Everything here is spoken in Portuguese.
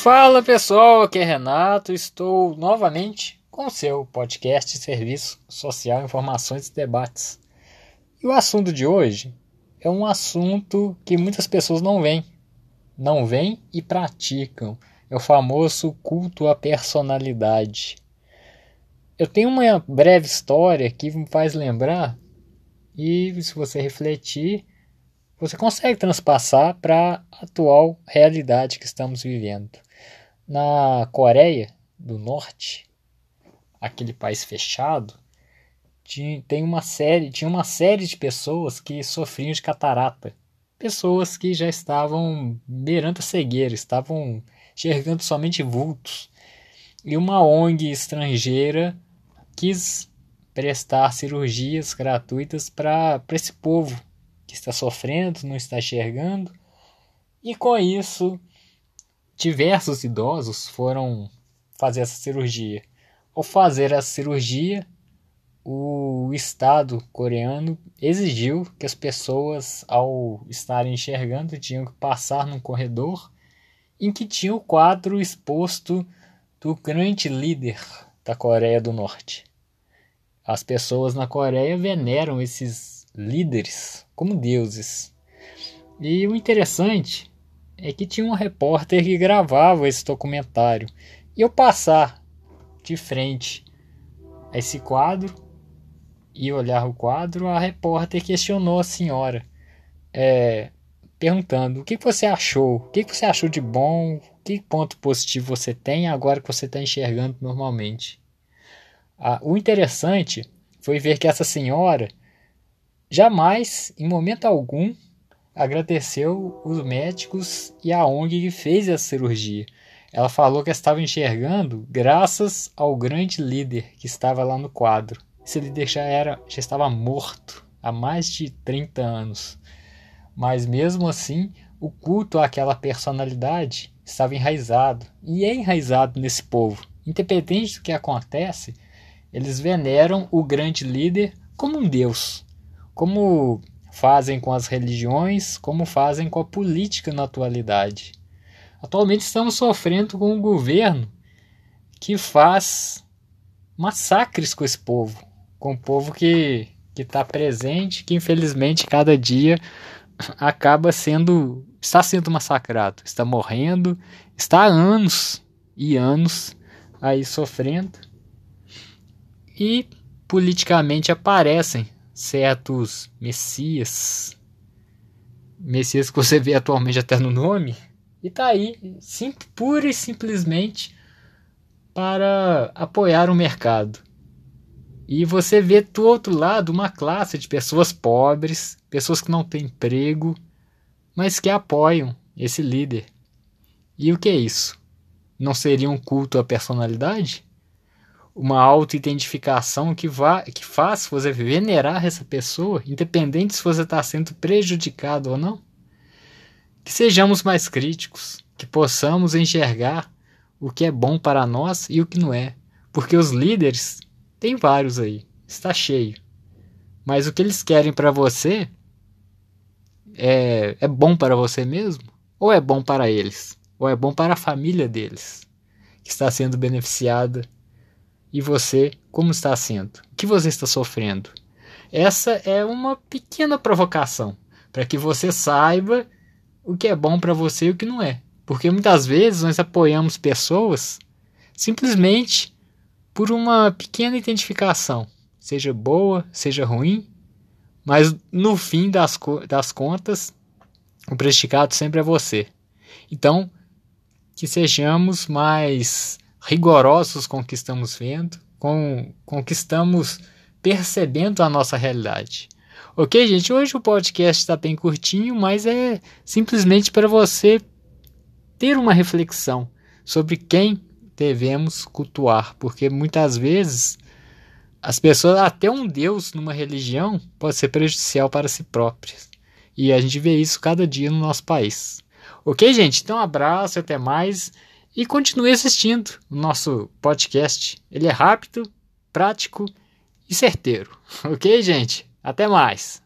Fala pessoal, aqui é Renato, estou novamente com o seu podcast Serviço Social, Informações e Debates. E o assunto de hoje é um assunto que muitas pessoas não veem, não veem e praticam. É o famoso culto à personalidade. Eu tenho uma breve história que me faz lembrar, e se você refletir, você consegue transpassar para a atual realidade que estamos vivendo. Na Coreia do Norte, aquele país fechado, tinha, tem uma série, tinha uma série de pessoas que sofriam de catarata. Pessoas que já estavam beirando a cegueira, estavam enxergando somente vultos. E uma ONG estrangeira quis prestar cirurgias gratuitas para esse povo que está sofrendo, não está enxergando. E com isso, diversos idosos foram fazer essa cirurgia. Ao fazer a cirurgia, o Estado coreano exigiu que as pessoas, ao estarem enxergando, tinham que passar num corredor em que tinha o quadro exposto do grande líder da Coreia do Norte. As pessoas na Coreia veneram esses líderes como deuses. E o interessante é que tinha um repórter que gravava esse documentário. E eu passar de frente a esse quadro e olhar o quadro, a repórter questionou a senhora, é, perguntando o que você achou, o que você achou de bom, que ponto positivo você tem agora que você está enxergando normalmente. Ah, o interessante foi ver que essa senhora jamais, em momento algum, agradeceu os médicos e a ONG que fez essa cirurgia. Ela falou que estava enxergando graças ao grande líder que estava lá no quadro. Esse líder já era, já estava morto há mais de 30 anos. Mas mesmo assim, o culto àquela personalidade estava enraizado e é enraizado nesse povo. Independente do que acontece, eles veneram o grande líder como um deus, como fazem com as religiões, como fazem com a política na atualidade. Atualmente estamos sofrendo com um governo que faz massacres com esse povo, com o povo que que está presente, que infelizmente cada dia acaba sendo está sendo massacrado, está morrendo, está há anos e anos aí sofrendo e politicamente aparecem certos messias, messias que você vê atualmente até no nome, e tá aí, sim, pura e simplesmente para apoiar o mercado. E você vê do outro lado uma classe de pessoas pobres, pessoas que não têm emprego, mas que apoiam esse líder. E o que é isso? Não seria um culto à personalidade? Uma auto-identificação que, vá, que faz você venerar essa pessoa, independente se você está sendo prejudicado ou não. Que sejamos mais críticos, que possamos enxergar o que é bom para nós e o que não é. Porque os líderes, tem vários aí, está cheio. Mas o que eles querem para você é, é bom para você mesmo? Ou é bom para eles? Ou é bom para a família deles, que está sendo beneficiada e você, como está sendo? O que você está sofrendo? Essa é uma pequena provocação para que você saiba o que é bom para você e o que não é. Porque muitas vezes nós apoiamos pessoas simplesmente por uma pequena identificação, seja boa, seja ruim, mas no fim das, das contas, o prejudicado sempre é você. Então, que sejamos mais rigorosos com o que estamos vendo, com, com o que estamos percebendo a nossa realidade. Ok, gente? Hoje o podcast está bem curtinho, mas é simplesmente para você ter uma reflexão sobre quem devemos cultuar, porque muitas vezes as pessoas, até um Deus numa religião, pode ser prejudicial para si próprias. E a gente vê isso cada dia no nosso país. Ok, gente? Então, um abraço, até mais. E continue assistindo o nosso podcast. Ele é rápido, prático e certeiro. Ok, gente? Até mais!